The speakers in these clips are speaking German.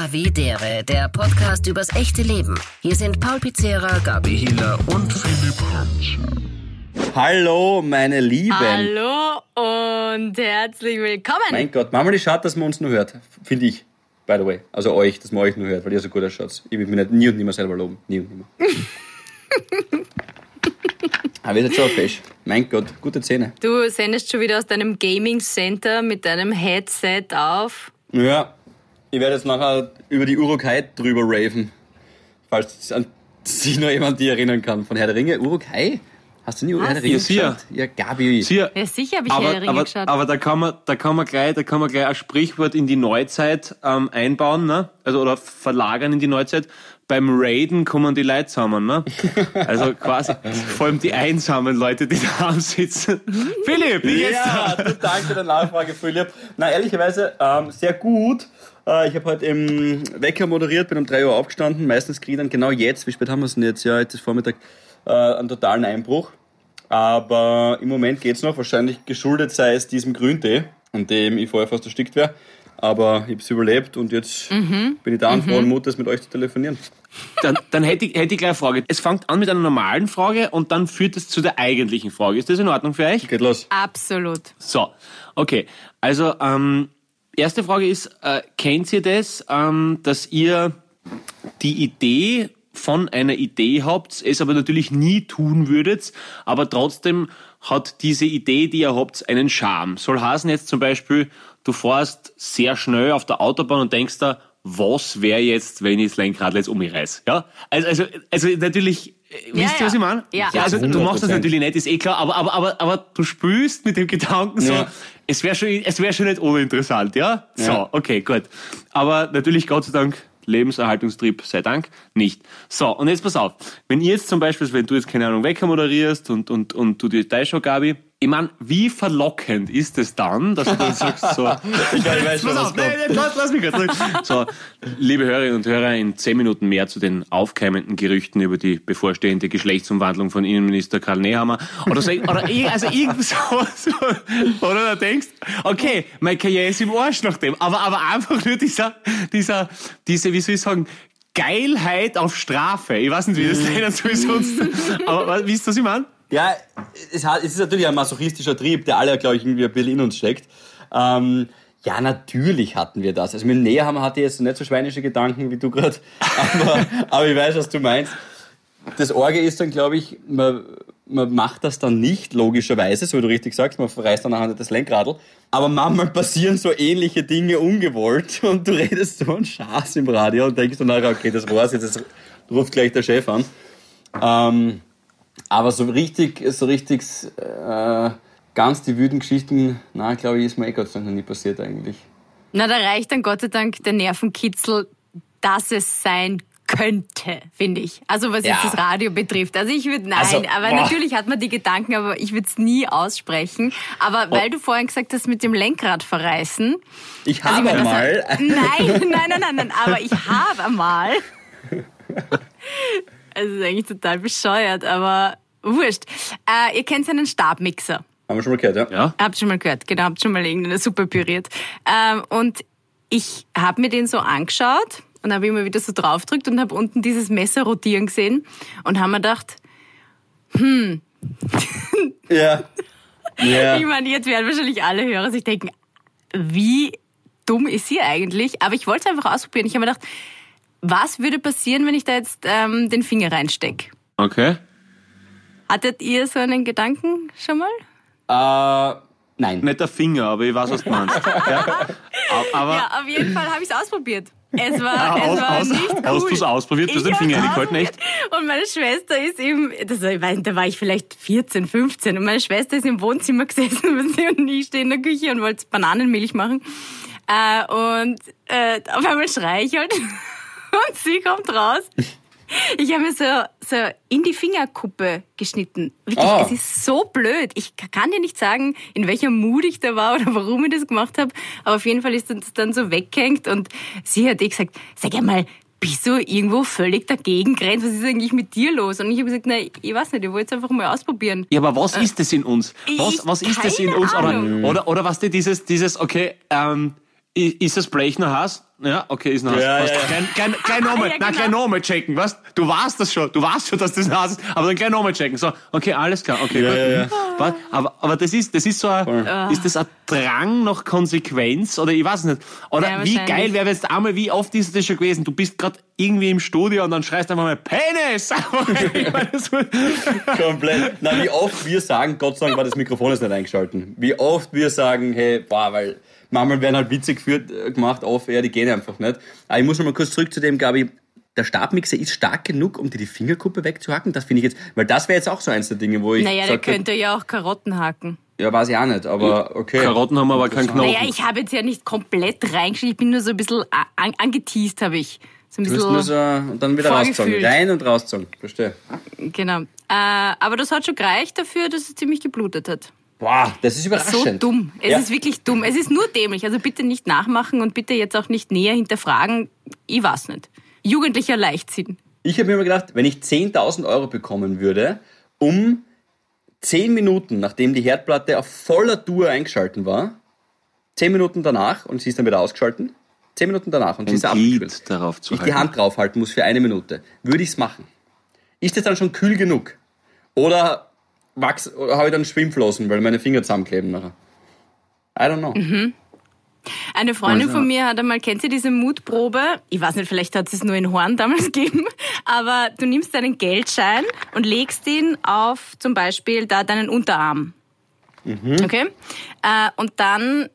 Havidere, der Podcast übers echte Leben. Hier sind Paul Pizzera, Gabi Hieler und Philipp Hansen. Hallo, meine Lieben. Hallo und herzlich willkommen. Mein Gott, manchmal ist schade, dass man uns nur hört. Finde ich. By the way. Also euch, dass man euch nur hört, weil ihr so gut ausschaut. Ich will mich nicht, nie und nimmer selber loben. Nie und nimmer. Aber ihr seid schon fesch. Mein Gott, gute Zähne. Du sendest schon wieder aus deinem Gaming Center mit deinem Headset auf. Ja, ich werde jetzt nachher über die Urukai drüber raven. Falls an sich noch jemand die erinnern kann. Von Herr der Ringe, Urukai? Hast du nie Herr der Ringe Ja, geschaut? Ja, Gabi. Sicher. Ja, sicher habe ich Herr Aber, der Ringe aber, geschaut. aber da kann man, da kann man gleich, da kann man gleich ein Sprichwort in die Neuzeit ähm, einbauen, ne? Also oder verlagern in die Neuzeit. Beim Raiden kommen die Leute zusammen, ne? Also quasi vor allem die einsamen Leute, die da sitzen. Philipp, wie geht's Ja, du, danke für deine Nachfrage, Philipp. Na, ehrlicherweise, ähm, sehr gut. Äh, ich habe heute im Wecker moderiert, bin um 3 Uhr aufgestanden. Meistens kriege ich dann genau jetzt, wie spät haben wir es denn jetzt? Ja, heute ist Vormittag, äh, einen totalen Einbruch. Aber im Moment geht's noch. Wahrscheinlich geschuldet sei es diesem Grüntee, an dem ich vorher fast erstickt wäre. Aber ich habe es überlebt und jetzt bin ich da und frohen Mutes, mit euch zu telefonieren. Dann, dann hätte, ich, hätte ich gleich eine Frage. Es fängt an mit einer normalen Frage und dann führt es zu der eigentlichen Frage. Ist das in Ordnung für euch? Geht los. Absolut. So, okay. Also, ähm, erste Frage ist, äh, kennt ihr das, ähm, dass ihr die Idee von einer Idee habt, es aber natürlich nie tun würdet, aber trotzdem hat diese Idee, die ihr habt, einen Charme. Soll heißen jetzt zum Beispiel, du fährst sehr schnell auf der Autobahn und denkst da, was wäre jetzt, wenn ich das Lenkrad jetzt um mich reiß? Ja? Also, also, also natürlich, äh, wisst ihr, ja. was ich meine? Ja. also du machst das 100%. natürlich nicht, ist eh klar, aber, aber, aber, aber du spürst mit dem Gedanken so, Ja. es wäre schon, es wäre schon nicht uninteressant, ja? So, Ja. okay, gut. Aber natürlich, Gott sei Dank, Lebenserhaltungstrieb, sei Dank, nicht. So, und jetzt pass auf. Wenn ihr jetzt zum Beispiel, wenn du jetzt, keine Ahnung, Wecker moderierst und, und, und du die Teilshow, Gabi, ich meine, wie verlockend ist es dann, dass du dann sagst, so, Ich weiß schon, was auf, nein, nein, lass, lass mich kurz. So, liebe Hörerinnen und Hörer, in zehn Minuten mehr zu den aufkeimenden Gerüchten über die bevorstehende Geschlechtsumwandlung von Innenminister Karl Nehammer. Oder, so, oder ir- also irgend so, so, oder du denkst, okay, meine Karriere ist im Arsch nach dem. Aber, aber einfach nur dieser, dieser, diese, wie soll ich sagen, Geilheit auf Strafe. Ich weiß nicht, wie das nennen soll sonst. Aber wisst ihr, was ich meine? Ja, es, hat, es ist natürlich ein masochistischer Trieb, der alle, glaube ich, irgendwie ein bisschen in uns steckt. Ähm, ja, natürlich hatten wir das. Also mit dem Näherhammer hatte ich jetzt nicht so schweinische Gedanken wie du gerade, aber, aber ich weiß, was du meinst. Das Orge ist dann, glaube ich, man, man macht das dann nicht, logischerweise, so wie du richtig sagst, man verreißt dann nachher das Lenkradl. Aber manchmal passieren so ähnliche Dinge ungewollt und du redest so einen Schaß im Radio und denkst dann nachher, okay, das war's, jetzt ruft gleich der Chef an. Ähm, aber so richtig, so richtig, äh, ganz die wüden Geschichten, na, glaube ich, ist mir eh Gott sei Dank noch nie passiert eigentlich. Na, da reicht dann Gott sei Dank der Nervenkitzel, dass es sein könnte, finde ich. Also was jetzt Ja. das Radio betrifft. Also ich würde, nein, Also, aber boah. natürlich hat man die Gedanken, aber ich würde es nie aussprechen. Aber Oh. weil du vorhin gesagt hast, mit dem Lenkrad verreißen. Ich Also habe ich meine, das einmal, hat- Nein, nein, nein, nein, nein, aber ich habe einmal. Also ist eigentlich total bescheuert, aber wurscht. Äh, ihr kennt einen Stabmixer. haben wir schon mal gehört, ja? Ja. Habt schon mal gehört, genau, habt schon mal irgendeine Suppe püriert. Ähm, und ich habe mir den so angeschaut und habe immer wieder so draufgedrückt und habe unten dieses Messer rotieren gesehen und habe mir gedacht, Ja. Ja. ich meine, jetzt werden wahrscheinlich alle Hörer sich denken, wie dumm ist sie eigentlich? Aber ich wollte es einfach ausprobieren. Ich habe mir gedacht, was würde passieren, wenn ich da jetzt ähm, den Finger reinstecke? Okay. Hattet ihr so einen Gedanken schon mal? Äh, nein. Nicht der Finger, aber ich weiß, was du meinst. Ja. Aber, Ja, auf jeden Fall habe ich es ausprobiert. Es war, Ah, es aus, war aus, nicht cool. hast du es ausprobiert? Du hast den Ich Finger reingehalten, echt? Und meine Schwester ist im, das war, ich weiß da war ich vielleicht 14, 15 und meine Schwester ist im Wohnzimmer gesessen und sie und ich stehe in der Küche und wollte Bananenmilch machen. Äh, und äh, auf einmal schreie ich halt und sie kommt raus. Ich habe mir so, so in die Fingerkuppe geschnitten. Wirklich, Ah. es ist so blöd. Ich kann dir nicht sagen, in welcher Mut ich da war oder warum ich das gemacht habe. Aber auf jeden Fall ist das dann so weggehängt und sie hat eh gesagt, sag einmal, bist du irgendwo völlig dagegen grenzt? Was ist eigentlich mit dir los? Und ich habe gesagt, nein, ich weiß nicht, ich wollte es einfach mal ausprobieren. Ja, aber was ist das in uns? Was, was ist das in uns? Oder, oder, oder was dir dieses, dieses, okay, ähm, ist das Blech noch heiß? Ja, okay, ist noch heiß. Ja, ja, ja. Gleich, gleich, gleich nochmal, Ja, nein, genau. gleich nochmal checken, was? Du weißt das schon, du weißt schon, dass das heiß ist, aber dann gleich nochmal checken. So, okay, alles klar, okay, gut. ja, ja. Was? Aber, aber das ist, das ist so ein, ist das ein Drang nach Konsequenz oder ich weiß nicht. Oder Ja, wie geil wäre jetzt einmal, wie oft ist das schon gewesen? Du bist gerade irgendwie im Studio und dann schreist du einfach mal Penis! Komplett. Na, wie oft wir sagen, Gott sei Dank war das Mikrofon jetzt nicht eingeschalten. Wie oft wir sagen, hey, boah, weil manchmal werden halt Witze geführt, äh, gemacht, auf, ja, die gehen einfach nicht. Aber ich muss noch mal kurz zurück zu dem, Gabi. Der Stabmixer ist stark genug, um dir die Fingerkuppe wegzuhacken. Das finde ich jetzt, weil das wäre jetzt auch so eins der Dinge, wo ich. Naja, der könnte ja auch Karotten hacken. Ja, weiß ich auch nicht, aber okay. Karotten haben aber keinen Knochen. Naja, ich habe jetzt ja nicht komplett reingeschrieben, ich bin nur so ein bisschen an, angeteased, habe ich. So ein Du musst nur so, bisschen, und dann wieder rauszogen. Rein und rauszogen. Verstehe. genau. Äh, aber das hat schon gereicht dafür, dass es ziemlich geblutet hat. Boah, das ist So überraschend. dumm. Es Ja. ist wirklich dumm. Es ist nur dämlich. Also bitte nicht nachmachen und bitte jetzt auch nicht näher hinterfragen. Ich weiß nicht. Jugendlicher Leichtsinn. Ich habe mir immer gedacht, wenn ich 10.000 Euro bekommen würde, um 10 Minuten, nachdem die Herdplatte auf voller Tour eingeschalten war, 10 Minuten danach, und sie ist dann wieder ausgeschalten, 10 Minuten danach und sie ist Glied darauf zu ich die halten. Hand draufhalten muss für eine Minute, würde ich es machen. Ist das dann schon kühl genug? Oder, wachs- oder habe ich dann Schwimmflossen, weil meine Finger zusammenkleben nachher? I don't know. Mhm. Eine Freundin Also- von mir hat einmal, kennt sie diese Mutprobe? Ich weiß nicht, vielleicht hat sie es nur in Horn damals gegeben, aber du nimmst deinen Geldschein und legst ihn auf zum Beispiel da deinen Unterarm. Okay? Äh, und dann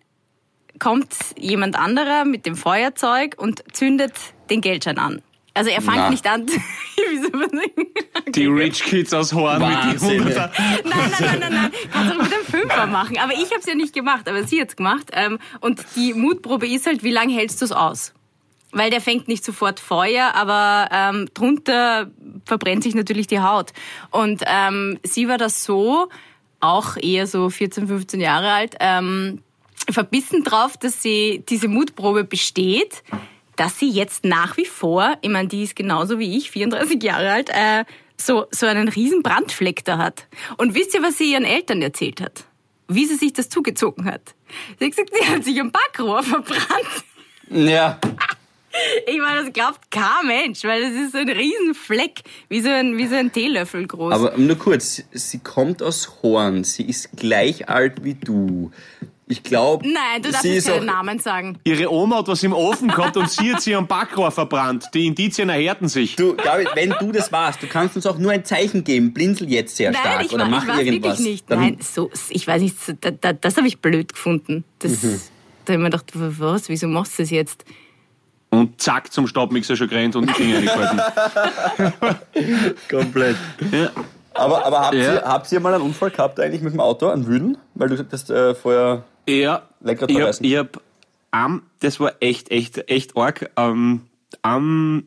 kommt jemand anderer mit dem Feuerzeug und zündet den Geldschein an. Also er fängt nicht an. Wie soll man sagen? Die Rich Kids aus Horn mit die ey. Hunderter. Nein, nein, nein, nein, nein. Kannst du auch mit einem Fünfer machen. Aber ich habe es ja nicht gemacht, aber sie hat's gemacht. Ähm, Und die Mutprobe ist halt, wie lange hältst du es aus? Weil der fängt nicht sofort Feuer, aber ähm, drunter verbrennt sich natürlich die Haut. Und ähm, sie war das so, auch eher so 14, 15 Jahre alt, ähm, verbissen drauf, dass sie diese Mutprobe besteht, dass sie jetzt nach wie vor, ich meine, die ist genauso wie ich, 34 Jahre alt, äh, so, so einen riesen Brandfleck da hat. Und wisst ihr, was sie ihren Eltern erzählt hat? Wie sie sich das zugezogen hat? Sie hat gesagt, sie hat sich am Backrohr verbrannt. Ja, Ich meine, das glaubt kein Mensch, weil das ist so ein riesen Fleck, wie so ein, wie so ein Teelöffel groß. aber nur kurz, sie kommt aus Horn, sie ist gleich alt wie du. Ich glaube, Nein, du darfst sie jetzt ist keinen Namen sagen. Ihre Oma hat was im Ofen gehabt und sie hat sie am Backrohr verbrannt. Die Indizien erhärten sich. Du, Gabi, wenn du das warst, du kannst uns auch nur ein Zeichen geben. Blinzel jetzt sehr stark Nein, ich, oder war, mach ich weiß irgendwas. wirklich nicht. Dann- Nein, so, ich weiß nicht, da, da, das habe ich blöd gefunden. Das, Mhm. Da habe ich mir gedacht, was, wieso machst du das jetzt? Und zack, zum Stabmixer schon gerannt und die Finger reingehalten. Komplett. Ja. Aber, aber habt, Ja. ihr, habt ihr mal einen Unfall gehabt eigentlich mit dem Auto, einen Wüden? Weil du gesagt hast, äh, vorher... Ja, Lecker ich hab, ich hab, am, das war echt, echt, echt arg. Ähm, am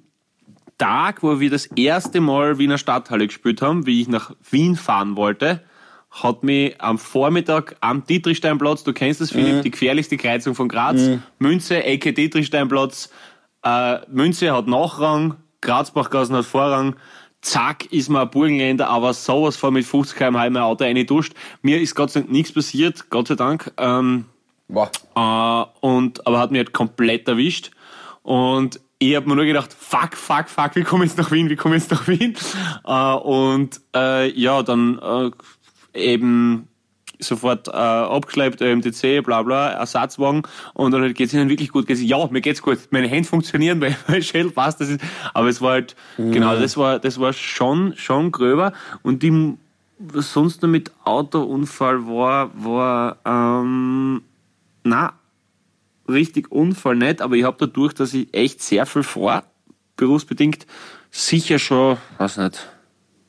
Tag, wo wir das erste Mal Wiener Stadthalle gespielt haben, wie ich nach Wien fahren wollte, hat mich am Vormittag am Dietrichsteinplatz, du kennst das, Mhm. Philipp, die gefährlichste Kreuzung von Graz, Münze, Ecke Dietrichsteinplatz, äh, Münze hat Nachrang, Grazbachgassen hat Vorrang, zack, ist mir ein Burgenländer, aber sowas von mit 50 km/h in mein Auto reingeduscht. Mir ist Gott sei Dank nichts passiert, Gott sei Dank. Ähm, Boah. äh, und, aber hat mich halt komplett erwischt. Und ich habe mir nur gedacht, fuck, fuck, fuck, wie komme ich jetzt nach Wien, wie komme ich jetzt nach Wien? Äh, und äh, ja, dann äh, eben sofort äh, abgeschleppt, MTC, bla bla, Ersatzwagen und dann geht's ihnen wirklich gut. Geht's, ja, mir geht's gut. Meine Hände funktionieren, weil mein Schädel passt. Das ist, aber es war halt, genau, das war, das war schon, schon gröber. Und die, was sonst noch mit Autounfall war, war, ähm, na, richtig Unfall nicht, aber ich habe dadurch, dass ich echt sehr viel vor, berufsbedingt, sicher schon, weiß nicht,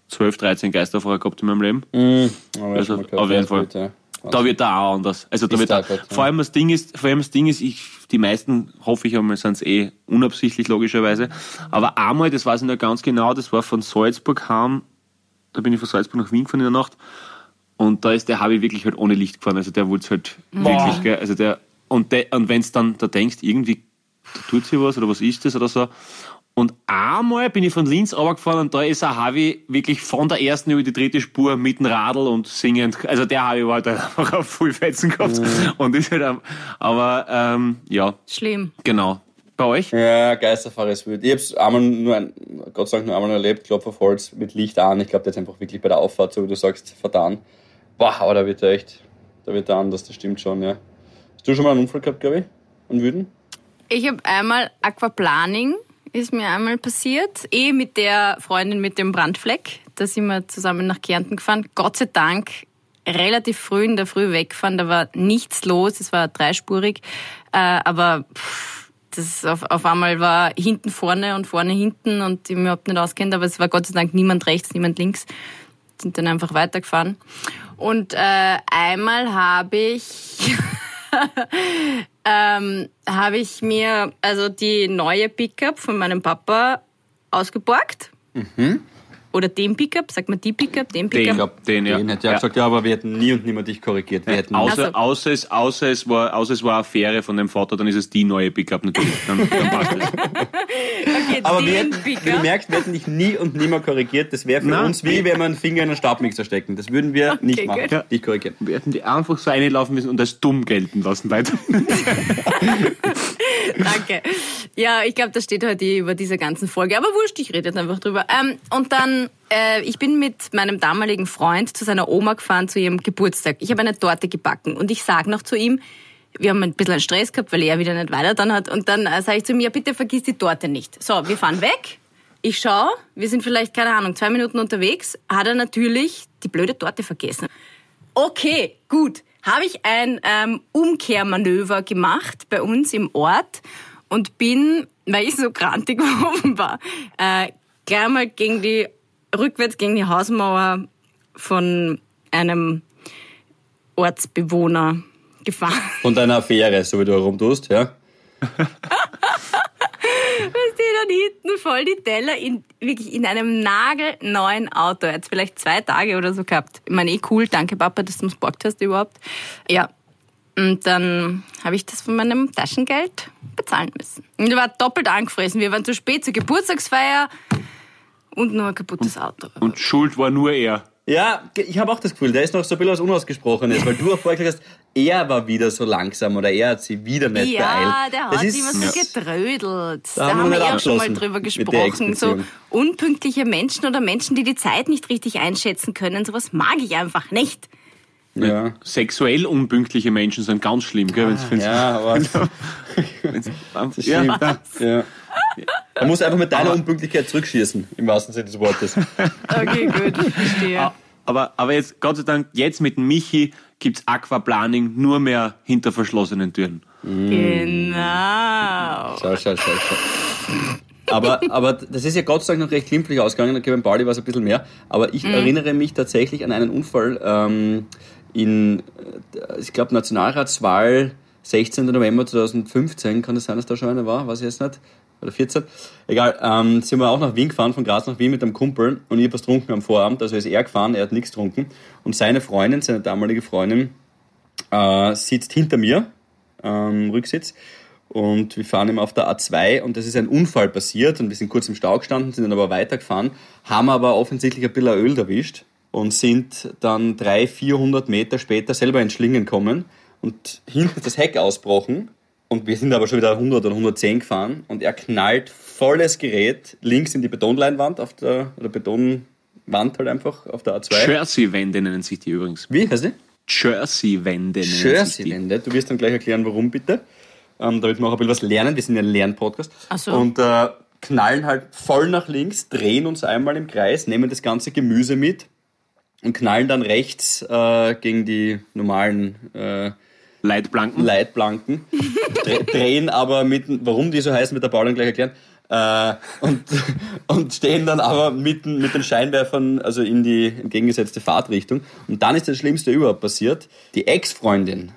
12, 13 Geisterfahrer gehabt in meinem Leben. Aber Also, auf jeden Fall. gut, ja. Da wird da auch anders. Also da Ist wird da, ja. vor allem das Ding ist, vor allem das Ding ist, ich, die meisten, hoffe ich einmal, sind es eh unabsichtlich, logischerweise. Aber einmal, das weiß ich noch ganz genau, das war von Salzburg heim, da bin ich von Salzburg nach Wien gefahren in der Nacht. Und da ist der Habi wirklich halt ohne Licht gefahren. Also der wollte halt wirklich, gell, also der, und, der, und wenn's dann, da denkst, irgendwie, da tut sich was oder was ist das oder so. Und einmal bin ich von Linz runtergefahren und da ist ein Harvey wirklich von der ersten über die dritte Spur mit dem Radl und singend. Also der Harvey war halt einfach auf Fullfetzen gehabt. Mhm. Und ist halt, aber ähm, ja. Schlimm. Genau. Bei euch? Ja, Geisterfahrer ist wild. Ich hab's einmal nur, ein, Gott sei Dank nur einmal erlebt, Klopf auf Holz mit Licht an. Ich glaube, der ist einfach wirklich bei der Auffahrt, so wie du sagst, vertan. Boah, aber da wird er echt, da wird er anders, das stimmt schon, ja. Hast du schon mal einen Unfall gehabt, glaube ich? An Wüden? Ich habe einmal Aquaplaning ist mir einmal passiert. Eh mit der Freundin mit dem Brandfleck. Da sind wir zusammen nach Kärnten gefahren. Gott sei Dank relativ früh in der Früh weggefahren. Da war nichts los. Es war dreispurig. Äh, aber das auf, auf einmal war hinten vorne und vorne hinten und ich überhaupt nicht auskennt. Aber es war Gott sei Dank niemand rechts, niemand links. Sind dann einfach weitergefahren. Und äh, einmal habe ich ähm, habe ich mir also die neue Pickup von meinem Papa ausgeborgt. Mhm. Oder den Pickup, sagt man die Pickup, den Pickup? Den, ich glaub, den, ja. Den hätte ja, gesagt, ja, aber wir hätten nie und nimmer dich korrigiert. Wir hätten außer, also, außer, es, außer, es war, außer es war eine Affäre von dem Vater, dann ist es die neue Pickup natürlich. Dann, dann passt es. okay, aber wir hätten, wie du merkst, wir hätten dich nie und nimmer korrigiert. Das wäre für Nein. uns wie, wenn wir einen Finger in einen Staubmixer stecken. Das würden wir okay, nicht machen. Ja. Dich korrigieren. Wir hätten die einfach so reinlaufen müssen und als dumm gelten lassen weiter. Danke. Ja, ich glaube, das steht heute über diese ganzen Folge. Aber wurscht, ich rede jetzt einfach drüber. Ähm, und dann äh, ich bin mit meinem damaligen Freund zu seiner Oma gefahren zu ihrem Geburtstag. Ich habe eine Torte gebacken und ich sage noch zu ihm, wir haben ein bisschen Stress gehabt, weil er wieder nicht weiter dann hat. Und dann äh, sage ich zu ihm, ja bitte vergiss die Torte nicht. So, wir fahren weg. Ich schaue, wir sind vielleicht, keine Ahnung, zwei Minuten unterwegs. Hat er natürlich die blöde Torte vergessen. Okay, gut. Habe ich ein ähm, Umkehrmanöver gemacht bei uns im Ort und bin, weil ich so grantig war, äh, gleich mal gegen die rückwärts gegen die Hausmauer von einem Ortsbewohner gefahren. Von deiner Affäre, so wie du herumtust, ja? Was die dann hinten voll die Teller in, wirklich in einem nagelneuen Auto. Jetzt vielleicht zwei Tage oder so gehabt. Ich meine, eh cool, danke Papa, dass du es borgt hast überhaupt. Ja. Und dann habe ich das von meinem Taschengeld bezahlen müssen. Und ich war doppelt angefressen. Wir waren zu spät zur Geburtstagsfeier. Und nur ein kaputtes Auto. Und Schuld war nur er. Ja, ich habe auch das Gefühl, der ist noch so ein bisschen was Unausgesprochenes, weil du auch vorher gesagt hast, er war wieder so langsam oder er hat sie wieder nicht ja, beeilt. Ja, der hat das immer so getrödelt. Da, da haben wir ja schon mal drüber gesprochen. So unpünktliche Menschen oder Menschen, die die Zeit nicht richtig einschätzen können, sowas mag ich einfach nicht. Ja. Sexuell unpünktliche Menschen sind ganz schlimm, gell? Ah, ja, aber ja, ja. Man muss einfach mit deiner aber, Unpünktlichkeit zurückschießen, im wahrsten Sinne des Wortes. Okay, gut, verstehe. Aber, aber jetzt, Gott sei Dank, jetzt mit Michi gibt es Aquaplaning nur mehr hinter verschlossenen Türen. Genau. Schau, schau, schau, schau. Aber, aber das ist ja Gott sei Dank noch recht glimpflich ausgegangen. Okay, beim Bali war es ein bisschen mehr. Aber ich mhm. erinnere mich tatsächlich an einen Unfall ähm, in, äh, ich glaube, Nationalratswahl 16. November 2015. Kann das sein, dass da schon einer war? Weiß ich jetzt nicht oder 14. Egal, ähm, sind wir auch nach Wien gefahren, von Graz nach Wien mit einem Kumpel und ich habe was getrunken am Vorabend, also ist er gefahren, er hat nichts getrunken. Und seine Freundin, seine damalige Freundin, äh, sitzt hinter mir ähm, Rücksitz. Und wir fahren immer auf der A2 und das ist ein Unfall passiert und wir sind kurz im Stau gestanden, sind dann aber weitergefahren, haben aber offensichtlich ein bisschen Öl erwischt und sind dann 300, 400 Meter später selber in Schlingen gekommen und hinten das Heck ausbrochen und wir sind aber schon wieder 100 oder 110 gefahren und er knallt volles Gerät links in die Betonleinwand auf der, oder Betonwand halt einfach auf der A2. Jersey-Wände nennen sich die übrigens. Wie heißt die? Jersey-Wände nennen Jersey-Wände. Du wirst dann gleich erklären, warum bitte. Ähm, damit wir auch ein bisschen was lernen. Wir sind ja ein Lernpodcast. Ach so. Und äh, knallen halt voll nach links, drehen uns einmal im Kreis, nehmen das ganze Gemüse mit und knallen dann rechts äh, gegen die normalen äh, Leitplanken. Leitplanken. drehen aber mit, warum die so heißen, wird der Paul dann gleich erklären. Äh, und, und stehen dann aber mitten mit den Scheinwerfern, also in die entgegengesetzte Fahrtrichtung. Und dann ist das Schlimmste überhaupt passiert. Die Ex-Freundin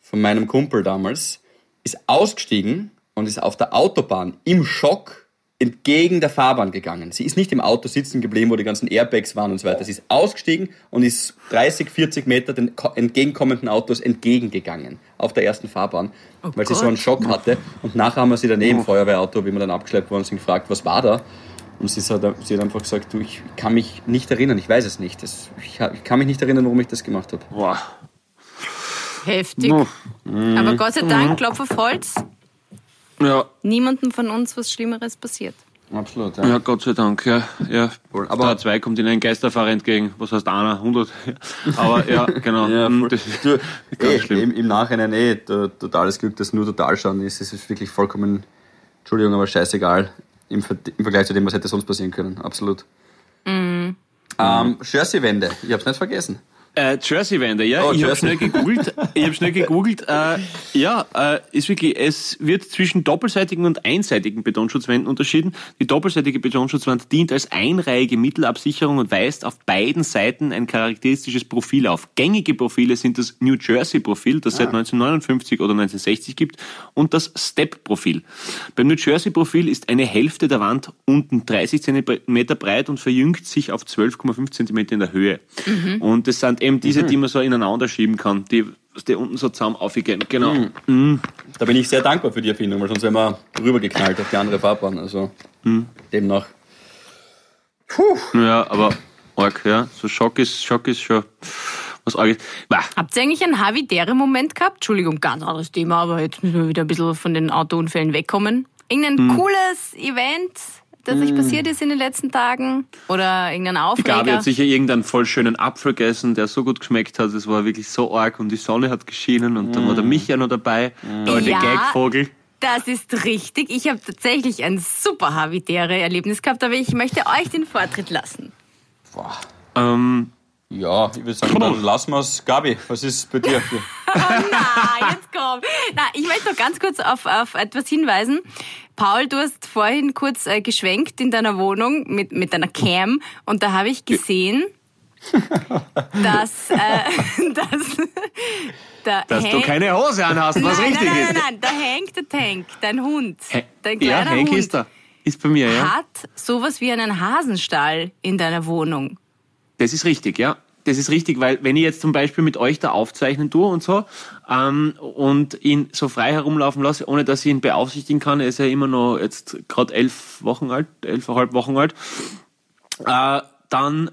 von meinem Kumpel damals ist ausgestiegen und ist auf der Autobahn im Schock entgegen der Fahrbahn gegangen. Sie ist nicht im Auto sitzen geblieben, wo die ganzen Airbags waren und so weiter. Sie ist ausgestiegen und ist 30, 40 Meter den entgegenkommenden Autos entgegengegangen auf der ersten Fahrbahn, oh weil Gott. sie so einen Schock hatte. Und nachher haben wir sie daneben, oh. Feuerwehrauto, wie wir dann abgeschleppt worden sind, gefragt, was war da? Und sie hat, sie hat einfach gesagt, du, ich kann mich nicht erinnern, ich weiß es nicht. Das, ich, ich, kann mich nicht erinnern, warum ich das gemacht habe. Boah. Heftig. Mhm. Aber Gott sei Dank, mhm. Klopf auf Holz, ja. niemandem von uns was Schlimmeres passiert. Absolut, ja. ja. Gott sei Dank, ja. ja. Aber da zwei kommt ihnen ein Geisterfahrer entgegen. Was heißt einer? 100? Aber ja, genau. ja, hm, das ist du, ganz eh. Im, Im Nachhinein eh totales Glück, dass nur Totalschaden ist. Es ist wirklich vollkommen, Entschuldigung, aber scheißegal im, im Vergleich zu dem, was hätte sonst passieren können. Absolut. Mhm. Ähm, Jersey-Wände, ich hab's nicht vergessen. Äh, Jersey-Wände, ja. Oh, ich habe schnell gegoogelt. ich habe schnell gegoogelt. Äh, ja, äh, ist wirklich, es wird zwischen doppelseitigen und einseitigen Betonschutzwänden unterschieden. Die doppelseitige Betonschutzwand dient als einreihige Mittelabsicherung und weist auf beiden Seiten ein charakteristisches Profil auf. Gängige Profile sind das New Jersey-Profil, das ah. seit 1959 oder 1960 gibt, und das Step-Profil. Beim New Jersey-Profil ist eine Hälfte der Wand unten 30 cm breit und verjüngt sich auf 12,5 cm in der Höhe. Mhm. Und es sind eben diese, mhm. die man so ineinander schieben kann, die, die unten so zusammen aufgehen. Genau. Mhm. Mhm. Da bin ich sehr dankbar für die Erfindung, weil sonst wären wir rübergeknallt auf die andere Fahrbahn. Also mhm. demnach. Puh. Ja, aber arg, ja. So Schock ist, Schock ist schon was. Habt ihr eigentlich einen Havidere-Moment gehabt? Entschuldigung, ganz anderes Thema, aber jetzt müssen wir wieder ein bisschen von den Autounfällen wegkommen. Irgendein hm. cooles Event, das euch mm. passiert ist in den letzten Tagen? Oder irgendein Aufreger? Gabi hat sicher irgendeinen voll schönen Apfel gegessen, der so gut geschmeckt hat. Es war wirklich so arg und die Sonne hat geschienen und mm. dann war der mm. Micha noch dabei, der alte ja, Gagvogel. Das ist richtig. Ich habe tatsächlich ein super habitäre Erlebnis gehabt, aber ich möchte euch den Vortritt lassen. Boah. Ähm, ja, ich würde sagen, dann lassen wir es. Gabi, was ist bei dir? oh nein, jetzt komm. Na, ich möchte noch ganz kurz auf, auf etwas hinweisen. Paul, du hast vorhin kurz äh, geschwenkt in deiner Wohnung mit, mit deiner Cam und da habe ich gesehen, dass, äh, dass, da dass du keine Hose anhast, was nein, richtig nein, nein, ist. Nein, nein, da hängt der Tank, dein Hund. Dein kleiner ja, Hank Hund ist da. Ist bei mir, ja. Hat sowas wie einen Hasenstall in deiner Wohnung. Das ist richtig, ja. Das ist richtig, weil wenn ich jetzt zum Beispiel mit euch da aufzeichnen tue und so ähm, und ihn so frei herumlaufen lasse, ohne dass ich ihn beaufsichtigen kann, er ist ja immer noch jetzt gerade elf Wochen alt, elfeinhalb Wochen alt, äh, dann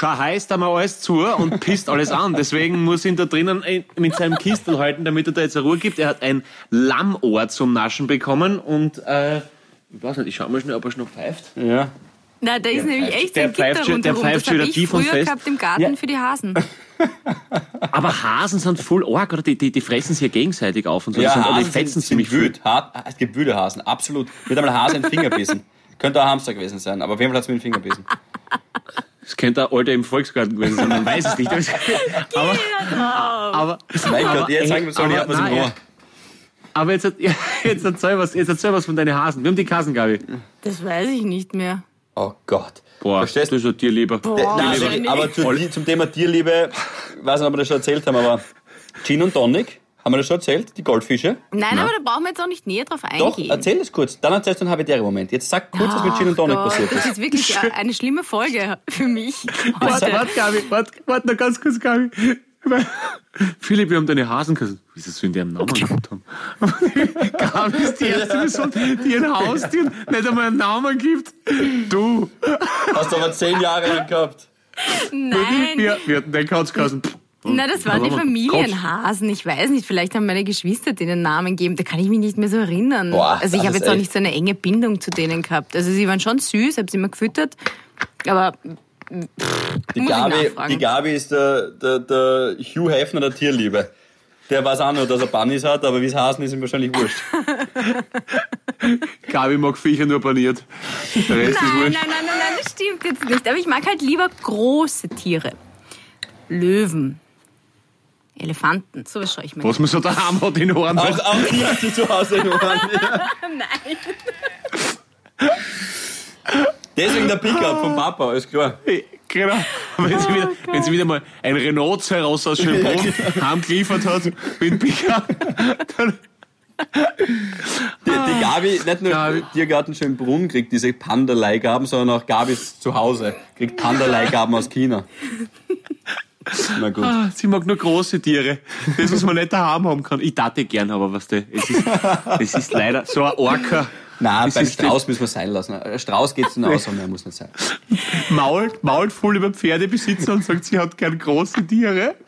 heißt er mal alles zu und pisst alles an. Deswegen muss ich ihn da drinnen mit seinem Kistel halten, damit er da jetzt eine Ruhe gibt. Er hat ein Lammohr zum Naschen bekommen und äh, ich weiß nicht, ich schau mal schnell, ob er schon pfeift. Ja. Na, da ist der nämlich echt so ein Gitter rundherum. Der pfeift schon tief und fest. gehabt im Garten ja. für die Hasen. Aber Hasen sind voll arg, oder? Die, die, die fressen sich ja gegenseitig auf und so. Ja, die, sind, die fetzen sind, ziemlich. Es gibt wüde Hasen, absolut. Wird einmal Hase in den Finger bissen. Könnte auch Hamster gewesen sein, aber auf jeden Fall hat es mir den Finger bissen. Es könnte ein Alter im Volksgarten gewesen sein, man weiß es nicht. aber, aber, mein Gott, jetzt sagen wir so, ich hab was im Ohr. Aber jetzt, jetzt, erzähl was, jetzt erzähl was von deinen Hasen. Wir haben die Hasen, Gabi. Das weiß ich nicht mehr. Oh Gott. Boah, Verstehst du? Ein Tierliebe. Boah, Nein, aber zu, zum Thema Tierliebe, ich weiß nicht, ob wir das schon erzählt haben, aber Gin und Tonic, haben wir das schon erzählt? Die Goldfische? Nein, Nein, aber da brauchen wir jetzt auch nicht näher drauf eingehen. Doch, erzähl es kurz. Dann erzählst du einen habitären Moment. Jetzt sag kurz, was mit Gin und Tonic Gott, passiert ist. Das ist wirklich eine schlimme Folge für mich. Warte, warte, Gabi, warte, warte noch ganz kurz, Gabi. Philipp, wir haben deine Hasen gesagt. Wie ist das, wenn die einen Namen gehabt haben? Gabi ist die erste Person, die ein Haustier nicht einmal einen Namen gibt. Du. Hast du aber zehn Jahre lang gehabt. Nein. Wir, wir hatten den Kauzkasten. Na, das waren die Familienhasen. Ich weiß nicht, vielleicht haben meine Geschwister denen Namen gegeben. Da kann ich mich nicht mehr so erinnern. Boah, also ich habe jetzt auch nicht so eine enge Bindung zu denen gehabt. Also sie waren schon süß, habe sie immer gefüttert. Aber die Gabi, die Gabi ist der, der, der Hugh Hefner der Tierliebe. Der weiß auch nur, dass er Bunnies hat, aber wie es Hasen ist ihm wahrscheinlich wurscht. Gabi mag Viecher nur paniert. Der Rest nein, ist wurscht. Nein, nein, nein, nein, das stimmt jetzt nicht. Aber ich mag halt lieber große Tiere. Löwen. Elefanten, sowas schaue ich mir. Was man so daheim hat in Ohren. Auch, auch die hat sie zu Hause in Ohren. Ja. Nein. Deswegen der Pickup vom Papa, alles klar. Genau. Wenn sie, wieder, wenn sie wieder mal ein Renault heraus aus Schönbrunn genau. heimgeliefert hat mit Pickup, dann Die, die Gabi, nicht nur Gabi. Tiergarten Schönbrunn kriegt diese Panda-Leihgaben, sondern auch Gabis zu Hause kriegt Panda-Leihgaben aus China. Na gut. Ah, Sie mag nur große Tiere. Das, was man nicht daheim haben kann. Ich dachte gern, aber was weißt du, es ist, es ist leider so ein Orca. Nein, Das beim Strauß müssen wir sein lassen. Ein Strauß geht's nur aus, aber mehr muss nicht sein. Mault, mault voll über Pferdebesitzer und sagt, sie hat gern große Tiere.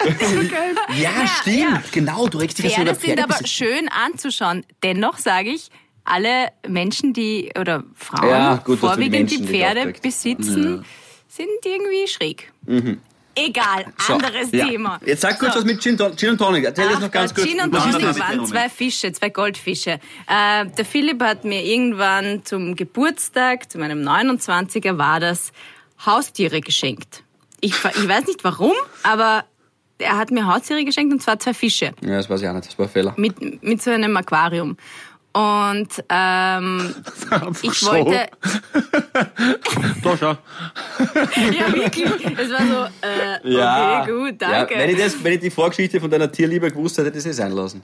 Ja, stimmt. Genau, du regst dich ja so Pferde über sind aber schön anzuschauen. Dennoch sage ich, alle Menschen, die oder Frauen Ja, gut, vorwiegend die, Menschen, die Pferde besitzen, sind irgendwie schräg. Egal. So, anderes ja. Thema. Jetzt sag kurz So. was mit Gin, Gin und Tonic. Erzähl Ach noch ganz Gott, kurz. Gin und Was ist Tonic das? waren zwei Fische, zwei Goldfische. Äh, der Philipp hat mir irgendwann zum Geburtstag, zu meinem 29er war das, Haustiere geschenkt. Ich, ich weiß nicht warum, aber er hat mir Haustiere geschenkt und zwar zwei Fische Ja, das weiß ich auch nicht. Das war ein Fehler. mit, mit so einem Aquarium. Und ähm, ich so. wollte, Da schau. ja wirklich, es war so, äh, Ja. okay, gut, danke. Ja, wenn, ich das, wenn ich die Vorgeschichte von deiner Tierliebe gewusst hätte, hätte ich es eh sein lassen.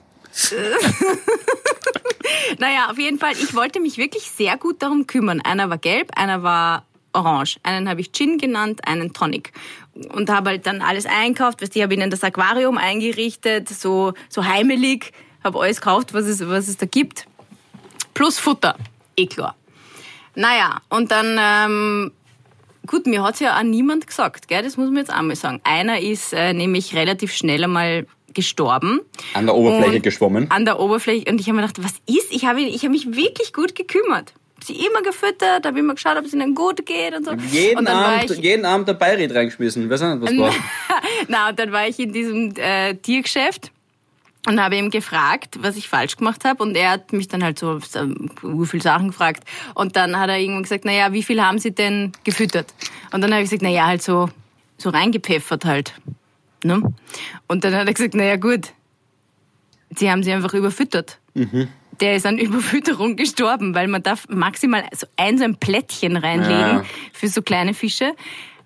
Naja, auf jeden Fall, ich wollte mich wirklich sehr gut darum kümmern. Einer war gelb, einer war orange. Einen habe ich Gin genannt, einen Tonic. Und habe halt dann alles einkauft, weißt du, ich habe ihnen das Aquarium eingerichtet, so, so heimelig, habe alles gekauft, was es, was es da gibt. Plus Futter, eh klar. Naja, und dann, ähm, gut, mir hat's ja auch niemand gesagt, gell? das muss man jetzt einmal sagen. Einer ist äh, nämlich relativ schnell einmal gestorben. An der Oberfläche geschwommen. An der Oberfläche. Und ich habe mir gedacht, was ist? Ich habe, ich habe mich wirklich gut gekümmert. Hab Sie immer gefüttert, habe immer geschaut, ob es ihnen gut geht und so. Jeden und Abend, ich, jeden Abend der Beirat reingeschmissen. Auch nicht, was war. na, und dann war ich in diesem äh, Tiergeschäft und habe ihm gefragt, was ich falsch gemacht habe. Und er hat mich dann halt so so viele Sachen gefragt. Und dann hat er irgendwann gesagt, naja, wie viel haben Sie denn gefüttert? Und dann habe ich gesagt, naja, halt so, so reingepfeffert halt. Ne? Und dann hat er gesagt, naja gut, Sie haben sie einfach überfüttert. Der ist an Überfütterung gestorben, weil man darf maximal so ein so ein Plättchen reinlegen Ja. für so kleine Fische.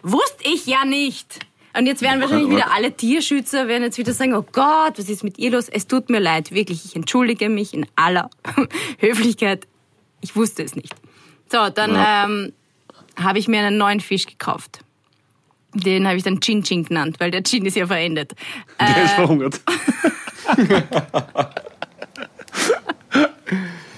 Wusste ich ja nicht. Und jetzt werden wahrscheinlich wieder alle Tierschützer werden jetzt wieder sagen, oh Gott, was ist mit ihr los? Es tut mir leid, wirklich. Ich entschuldige mich in aller Höflichkeit. Ich wusste es nicht. So, dann ähm, habe ich mir einen neuen Fisch gekauft. Den habe ich dann Chin Chin genannt, weil der Chin ist ja verendet. Der ist verhungert.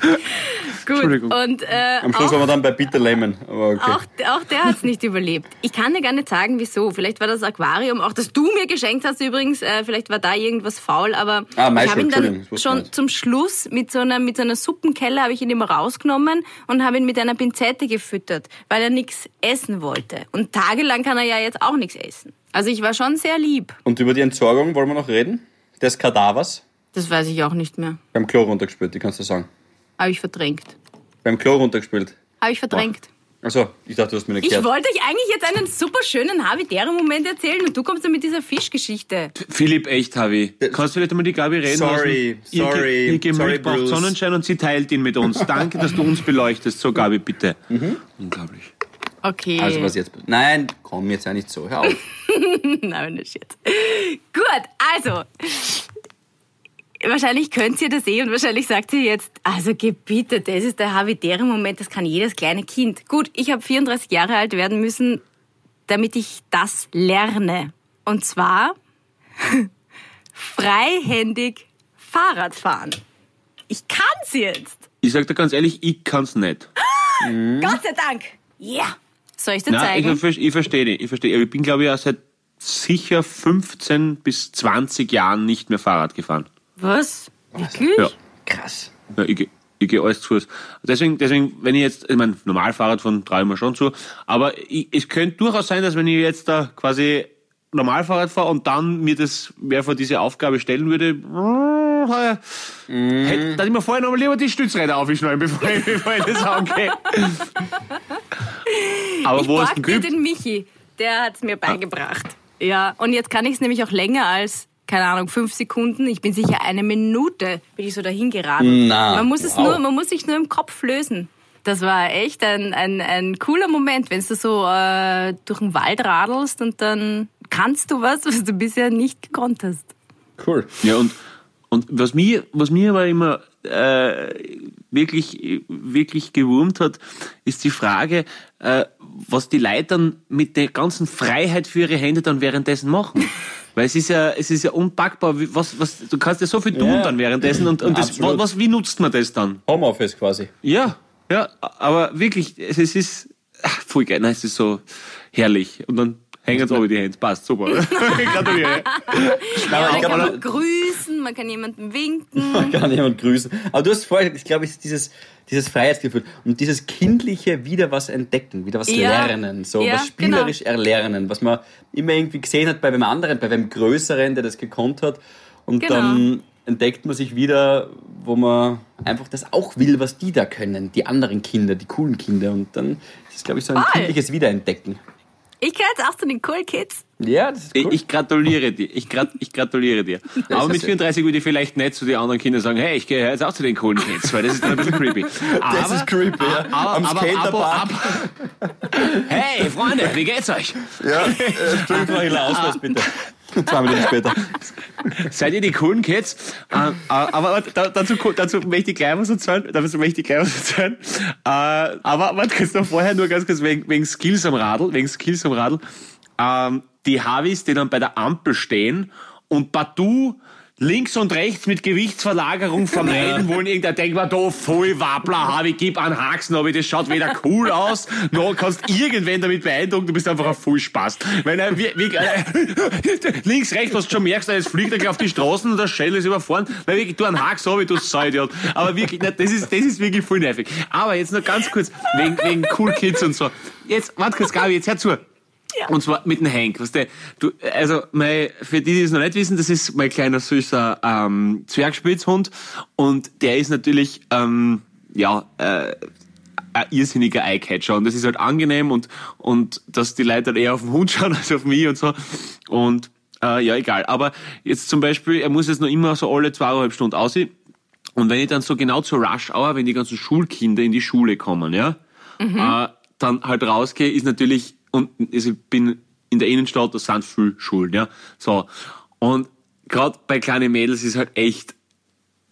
Gut. Und äh, Am Schluss auch, waren wir dann bei Bitter Lemon. Okay. auch, auch der hat es nicht überlebt. Ich kann dir gar nicht sagen, wieso. Vielleicht war das Aquarium, auch das du mir geschenkt hast übrigens, äh, vielleicht war da irgendwas faul, aber Ah, ich habe ihn dann schon zum Schluss mit so einer, mit so einer Suppenkelle habe ich ihn immer rausgenommen und habe ihn mit einer Pinzette gefüttert, weil er nichts essen wollte. Und tagelang kann er ja jetzt auch nichts essen. Also ich war schon sehr lieb. Und über die Entsorgung wollen wir noch reden? Des Kadavers Das weiß ich auch nicht mehr. beim Klo runtergespült, die kannst du sagen. Habe ich verdrängt. Beim Klo runtergespült. Habe ich verdrängt. Achso, ich dachte, du hast mir nicht Ich gehört. wollte euch eigentlich jetzt einen super schönen Havidere-Moment erzählen und du kommst dann mit dieser Fischgeschichte. Philipp, echt, Harvey. Kannst du vielleicht einmal die Gabi reden Sorry, lassen? Ihr, sorry, ihr Gemüt sorry, braucht Bruce. Sonnenschein und sie teilt ihn mit uns. Danke, dass du uns beleuchtest. So, Gabi, bitte. Mhm. Unglaublich. Okay. Also was jetzt? Nein, komm jetzt ja nicht so. Hör auf. Nein, das shit. Gut, also. Wahrscheinlich könnt ihr das eh und wahrscheinlich sagt ihr jetzt, also gebiete, das ist der Havidere-Moment, das kann jedes kleine Kind. Gut, ich habe 34 Jahre alt werden müssen, damit ich das lerne. Und zwar freihändig Fahrrad fahren. Ich kann's jetzt. Ich sag dir ganz ehrlich, ich kann's nicht. Gott sei Dank. Ja. Soll ich dir Nein, zeigen? ich, ich verstehe. Ich verstehe. Ich bin, glaube ich, auch seit sicher 15 bis 20 Jahren nicht mehr Fahrrad gefahren. Was? Wirklich? Ja. Krass. Ja, ich, ich gehe alles zu Fuß. Deswegen, deswegen, wenn ich jetzt, ich meine, normal Fahrrad von traue ich mir schon zu, aber ich, es könnte durchaus sein, dass wenn ich jetzt da quasi normal Fahrrad fahre und dann mir das wer vor diese Aufgabe stellen würde, Mhm. hätte, dass ich mir vorher nochmal lieber die Stützräder aufschneiden, bevor ich, bevor ich das angehe. aber Ich wo hast du den Michi. Der hat's mir beigebracht. Ja, und jetzt kann ich es nämlich auch länger als, keine Ahnung, fünf Sekunden. Ich bin sicher eine Minute, bin ich so dahin geraten. Na, man muss es wow. nur, man muss sich nur im Kopf lösen. Das war echt ein, ein, ein cooler Moment, wenn du so äh, durch den Wald radelst und dann kannst du was, was du bisher nicht gekonnt hast. Cool. Ja, und, und was mir, was mir aber immer äh, wirklich, wirklich gewurmt hat, ist die Frage, äh, was die Leute dann mit der ganzen Freiheit für ihre Hände dann währenddessen machen. Weil es ist ja, es ist ja unpackbar, was, was, du kannst ja so viel tun Ja, dann währenddessen und, und das, was, wie nutzt man das dann? Homeoffice quasi. Ja, ja, aber wirklich, es es ist ach, voll geil, nein, es ist so herrlich. Und dann hängen sie oben die Hände. Passt, super. Gratuliere. Ja, man kann man grüßen, man kann jemanden winken. Man kann jemand grüßen. Aber du hast vorher, ich glaube, ist dieses, dieses Freiheitsgefühl und dieses kindliche wieder was entdecken, wieder was Ja. lernen, so Ja, was spielerisch erlernen, was man immer irgendwie gesehen hat bei wem anderen, bei wem Größeren, der das gekonnt hat. Und Genau. dann entdeckt man sich wieder, wo man einfach das auch will, was die da können, die anderen Kinder, die coolen Kinder. Und dann ist es, glaube ich, so ein Voll. kindliches Wiederentdecken. Ich gehöre jetzt auch zu den Cool Kids. Ja, das ist Ich, cool. ich gratuliere dir. Ich, grat, ich gratuliere dir. Aber mit ist- 34 würde ich vielleicht nicht zu den anderen Kindern sagen, hey, ich gehe jetzt auch zu den coolen Kids, weil das ist dann ein bisschen creepy. Aber, das ist creepy, ja. aber, Am Skaterpark. aber, hey, Freunde, wie geht's euch? Ja, äh, Entschuldigung, Hiller, Ausweis bitte. Zwei Minuten später. Seid ihr die coolen Kids? Äh, aber dazu, dazu möchte ich gleich was erzählen. Dazu möchte ich gleich was erzählen. Äh, aber warte kurz noch vorher, nur ganz kurz wegen, wegen Skills am Radl, wegen Skills am Radl. Ähm, die Havis, die dann bei der Ampel stehen und partout links und rechts mit Gewichtsverlagerung vermeiden wollen. Irgendwer denkt mir, da voll Wappler, Havi, gib einen Haxen, aber das schaut weder cool aus, noch kannst irgendwen damit beeindrucken, du bist einfach ein Vollspaß. Wenn er, wie, wie, äh, links, rechts, was du schon merkst, jetzt fliegt er gleich auf die Straßen und der Shell ist überfahren, weil wirklich, du einen Hax habe, du Säuidiot. Aber wirklich, ne, das ist, das ist wirklich voll nervig. Aber jetzt noch ganz kurz, wegen, wegen Cool Kids und so. Jetzt, warte kurz, Gabi, jetzt hör zu. Und zwar mit dem Hank. Weißt du, du, also mein, für die, die es noch nicht wissen, das ist mein kleiner süßer ähm, Zwergspitzhund. Und der ist natürlich ähm, ja äh, ein irrsinniger Eyecatcher. Und das ist halt angenehm und und dass die Leute dann eher auf den Hund schauen als auf mich und so. Und äh, ja egal. Aber jetzt zum Beispiel, er muss jetzt noch immer so alle zweieinhalb Stunden aussehen und wenn ich dann so genau zur Rush Hour, wenn die ganzen Schulkinder in die Schule kommen, ja, äh, dann halt rausgehe, ist natürlich, und ich bin in der Innenstadt, da sind viel Schulen, ja. So. Und gerade bei kleinen Mädels ist halt echt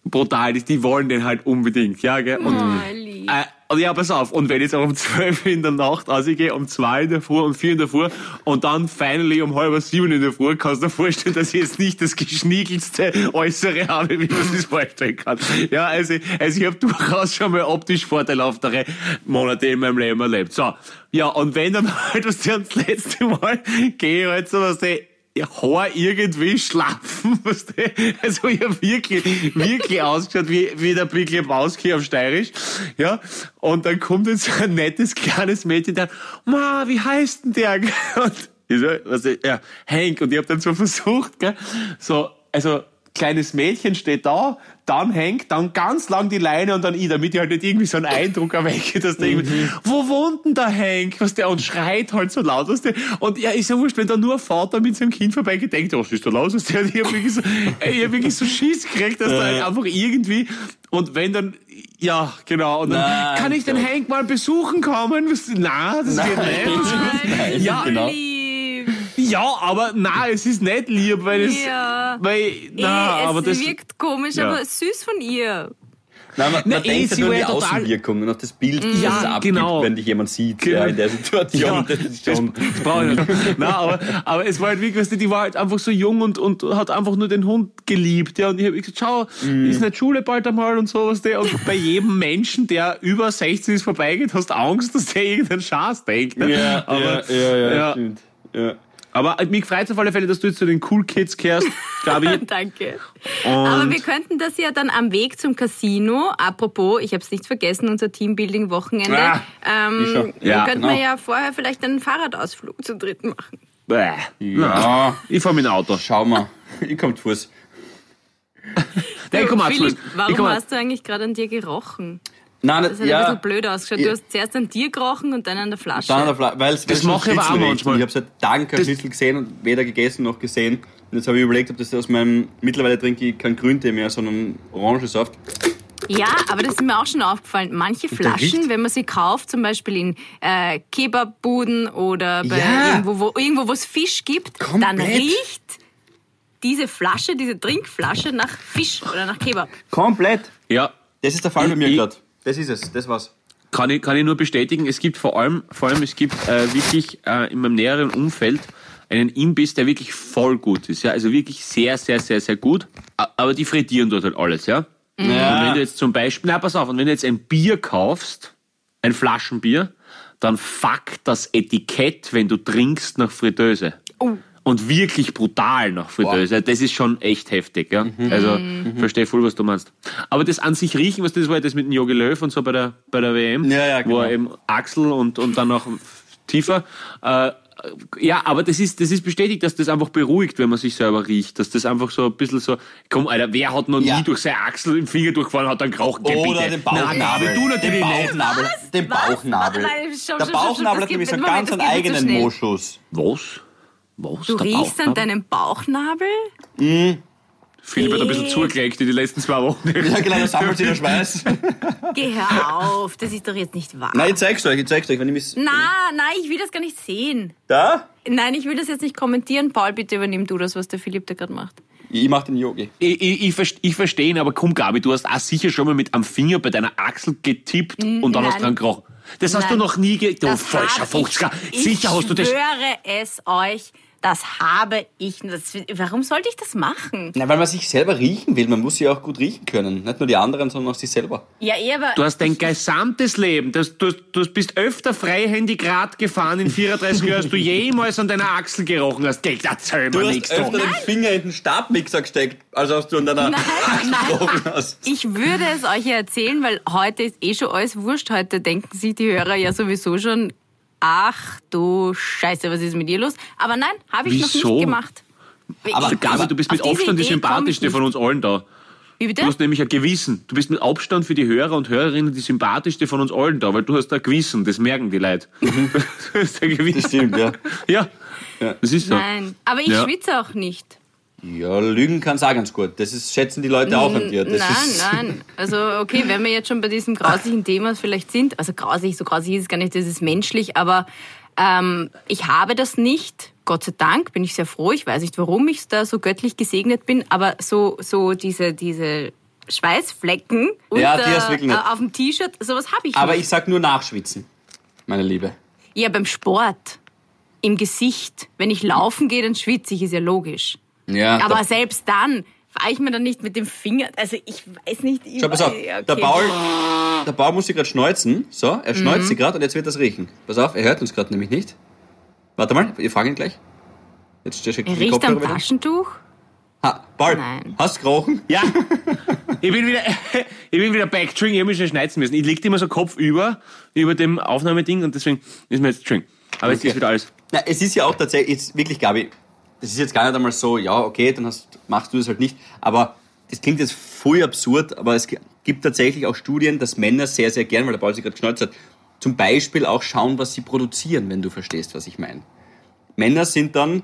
brutal, die, die wollen den halt unbedingt, ja, gell? Und, Oh, äh, und ja, pass auf, und wenn ich jetzt auch um 12 in der Nacht rausgehe, um 2 in der Früh, um 4 in der Früh und dann finally um halb sieben in der Früh, kannst du dir vorstellen, dass ich jetzt nicht das geschniegelste Äußere habe, wie man sich vorstellen kann. Ja, also, also ich habe durchaus schon mal optisch vorteilhaftere Monate in meinem Leben erlebt. So, ja, und wenn dann halt, was das letzte Mal gehe ich halt so, was Haar irgendwie schlafen, weißt du? Also ich hab wirklich, wirklich ausgeschaut wie, wie der Big Lebowski auf Steirisch. Ja. Und dann kommt jetzt ein nettes kleines Mädchen da, Ma, wie heißt denn der? Und ich so, was ja, Hank. Und ich hab dann so versucht, gell, so, also, kleines Mädchen steht da, dann Hank, dann ganz lang die Leine und dann ich, damit ich halt nicht irgendwie so einen Eindruck erwecke, dass der irgendwie, wo wohnt denn der Hank? Was der und schreit halt so laut, was der, und ja, ist ja wurscht, wenn da nur ein Vater mit seinem Kind vorbeigeht, denkt, was ist da los? Was der, ich hab wirklich so, ich hab wirklich so Schiss gekriegt, dass da halt einfach irgendwie, und wenn dann, ja, genau, und dann, Nein, kann ich den Gott. Hank mal besuchen kommen? Was, na, das geht nicht. Nein, Ja, genau. Ja, aber na, es ist nicht lieb, weil es, Ja. weil, na, eh, aber es das, wirkt komisch, Ja. aber süß von ihr. Nein, man, Na, man eh, denkt sie nur an die Außenwirkung und auf das Bild, das Ja, es abgibt, genau. wenn dich jemand sieht Genau. ja, in der Situation. Ja, das ist schon, das, das brauche ich nicht. Nein, aber, aber es war halt wirklich, weißt du, die war halt einfach so jung und, und hat einfach nur den Hund geliebt. Ja, und ich habe gesagt, schau, Mhm. ist nicht Schule bald einmal und sowas. Der. Und bei jedem Menschen, der über 16 ist, vorbeigeht, hast du Angst, dass der irgendeinen Schatz denkt. Ja, aber, ja, ja, ja, ja. stimmt. Ja. Aber mich freut auf alle Fälle, dass du jetzt zu den Cool Kids kehrst, Gabi. Danke. Und Aber wir könnten das ja dann am Weg zum Casino, apropos, ich habe es nicht vergessen, unser Teambuilding-Wochenende, Ah, ähm, ich schon. Ja, könnten genau. wir ja vorher vielleicht einen Fahrradausflug zu dritt machen. Bäh. Ja, Ich fahr mit dem Auto. schau mal. Ich komm zu Fuß. Nein, ich komm auch zu Philipp, Fuß. Ich warum komm hast du eigentlich gerade an dir gerochen? Nein, Das hat ein ja, bisschen blöd ausgeschaut. Du hast zuerst an dir gerochen und dann an der Flasche. Dann an der Fla weil es Das mache ich aber auch manchmal. Ich habe seit Tagen kein Schnitzel gesehen und weder gegessen noch gesehen. Und jetzt habe ich überlegt, ob das aus meinem, mittlerweile trinke ich kein Grüntee mehr, sondern Orangensaft. Ja, aber das ist mir auch schon aufgefallen. Manche Flaschen, wenn man sie kauft, zum Beispiel in äh, Kebabbuden oder bei Ja. irgendwo, wo, irgendwo, wo es Fisch gibt, dann Komplett. riecht diese Flasche, diese Trinkflasche nach Fisch oder nach Kebab. Komplett. Ja, Das ist der Fall bei mir gerade. Das ist es, das war's. Kann ich, kann ich nur bestätigen, es gibt vor allem, vor allem es gibt äh, wirklich äh, in meinem näheren Umfeld einen Imbiss, der wirklich voll gut ist. Ja? Also wirklich sehr, sehr, sehr, sehr gut. Aber die frittieren dort halt alles, ja. Und wenn du jetzt zum Beispiel, na pass auf, und wenn du jetzt ein Bier kaufst, ein Flaschenbier, dann fuck das Etikett, wenn du trinkst, nach Fritteuse. Und wirklich brutal nach Fritteuse. Das ist schon echt heftig, ja. Mhm. Also, verstehe voll, was du meinst. Aber das an sich riechen, was das war, das mit dem Jogi Löw und so bei der, bei der WM, Ja, ja, wo er genau. eben Achsel und, und dann noch tiefer, äh, ja, aber das ist, das ist bestätigt, dass das einfach beruhigt, wenn man sich selber riecht. Dass das einfach so ein bisschen so, komm, Alter, wer hat noch Ja. nie durch seine Achsel im Finger durchgefahren hat dann Krauchen Oder gebiete? den Bauchnabel. Na, du natürlich den. Bauchnabel. Den? Bauchnabel. Der Bauchnabel hat nämlich so einen ganz eigenen. Moschus. Was? Was? Du Der riechst an deinem Bauchnabel? Philipp hat ein bisschen zugelegt in die letzten zwei Wochen. Ja, genau, da sammelt sich der Schweiß. Geh hör auf, das ist doch jetzt nicht wahr. Nein, ich zeig's euch, ich zeig's euch, wenn ich mich... Na, nein, ich will das gar nicht sehen. Da? Nein, ich will das jetzt nicht kommentieren. Paul, bitte übernimm du das, was der Philipp da gerade macht. Ich mach den Yogi. Ich, ich, ich, verste- ich verstehe ihn, aber komm, Gabi, du hast auch sicher schon mal mit am Finger bei deiner Achsel getippt und dann nein. hast du dran gerochen. Das hast Nein. du noch nie ge... Du falscher hab 50er. Ich, Sicher hast du das... Ich schwöre es euch, das habe ich. Das, warum sollte ich das machen? Na, weil man sich selber riechen will. Man muss sich auch gut riechen können. Nicht nur die anderen, sondern auch sich selber. Ja, eh, aber Du hast dein gesamtes Leben, das, du, du bist öfter freihändig Rad gefahren in 34 Jahren, als du jemals an deiner Achsel gerochen hast. Gell, erzähl Du mir hast nichts. öfter du. den Finger in den Stabmixer gesteckt, als als du an deiner Nein, Achsel nein. gerochen hast. ich würde es euch ja erzählen, weil heute ist eh schon alles wurscht. Heute denken sich die Hörer ja sowieso schon, ach du Scheiße, was ist mit dir los? Aber nein, habe ich noch Wieso? nicht gemacht. Aber Ich- Gabi, du bist mit Abstand die sympathischste von uns allen da. Wie bitte? Du hast nämlich ein Gewissen. Du bist mit Abstand für die Hörer und Hörerinnen die sympathischste von uns allen da, weil du hast ein Gewissen. Das merken die Leute. Du hast ein Gewissen. Das stimmt, ja. Ja, das ist so. Nein, aber ich Ja. schwitze auch nicht. Ja, Lügen kann's auch ganz gut. Das ist, schätzen die Leute auch an dir. Das nein, nein. Also okay, wenn wir jetzt schon bei diesem grauslichen Thema vielleicht sind, also grausig, so grausig ist es gar nicht, das ist menschlich, aber ähm, ich habe das nicht. Gott sei Dank bin ich sehr froh. Ich weiß nicht, warum ich da so göttlich gesegnet bin, aber so so diese diese Schweißflecken Ja, nicht. äh, auf dem T-Shirt, sowas habe ich Aber nicht. ich sag nur nachschwitzen, meine Liebe. ja, beim Sport, im Gesicht, wenn ich laufen gehe, dann schwitze ich, ist ja logisch. Ja, Aber da, selbst dann fahre ich mir dann nicht mit dem Finger. Also ich weiß nicht. Ich schau, pass auf. Ja, Der, okay. Paul, der Paul muss sich gerade schneuzen. So, er schneuzt Mhm. sich gerade und jetzt wird das riechen. Pass auf, er hört uns gerade nämlich nicht. Warte mal, wir fangen gleich. Jetzt Er riecht am Taschentuch? Ha, Paul, Nein. hast du gerochen? Ja, ich bin wieder, ich bin wieder backstring, ich habe mich schon schneiden müssen. Ich leg immer so Kopf über, über dem Aufnahmeding und deswegen ist mir jetzt string. Aber jetzt Okay. ist wieder alles. Na, es ist ja auch tatsächlich, jetzt wirklich, Gabi, das ist jetzt gar nicht einmal so, ja, okay, dann hast, machst du das halt nicht. Aber das klingt jetzt voll absurd, aber es gibt tatsächlich auch Studien, dass Männer sehr, sehr gern, weil der Paul sich gerade geschneuzt hat, zum Beispiel auch schauen, was sie produzieren, wenn du verstehst, was ich meine. Männer sind dann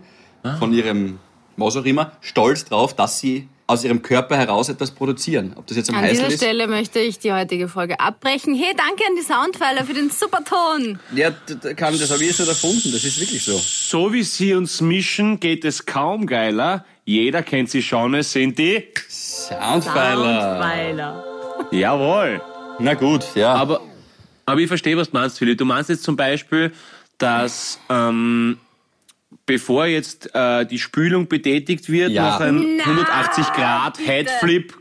von ihrem, was auch immer, stolz drauf, dass sie aus ihrem Körper heraus etwas produzieren. Ob das jetzt am An dieser ist. Stelle möchte ich die heutige Folge abbrechen. Hey, danke an die Soundpfeiler für den super Ton. Ja, kann, das habe ich jetzt nicht erfunden, das ist wirklich so. So wie sie uns mischen, geht es kaum geiler. Jeder kennt sie schon, es sind die. Soundpfeiler. Soundpfeiler. Jawohl. Na gut, ja. Aber, aber ich verstehe, was du meinst, Philipp. Du meinst jetzt zum Beispiel, dass ähm, bevor jetzt äh, die Spülung betätigt wird, Ja. nach einem Na, 180 Grad bitte. Headflip.